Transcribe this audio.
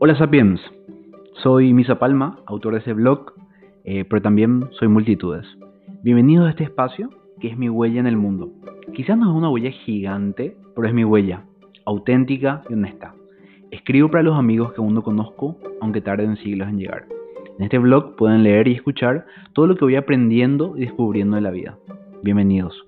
Hola Sapiens, soy Misa Palma, autor de ese blog, eh, pero también soy multitudes. Bienvenidos a este espacio que es mi huella en el mundo. Quizás no es una huella gigante, pero es mi huella, auténtica y honesta. Escribo para los amigos que aún no conozco, aunque tarden siglos en llegar. En este blog pueden leer y escuchar todo lo que voy aprendiendo y descubriendo de la vida. Bienvenidos.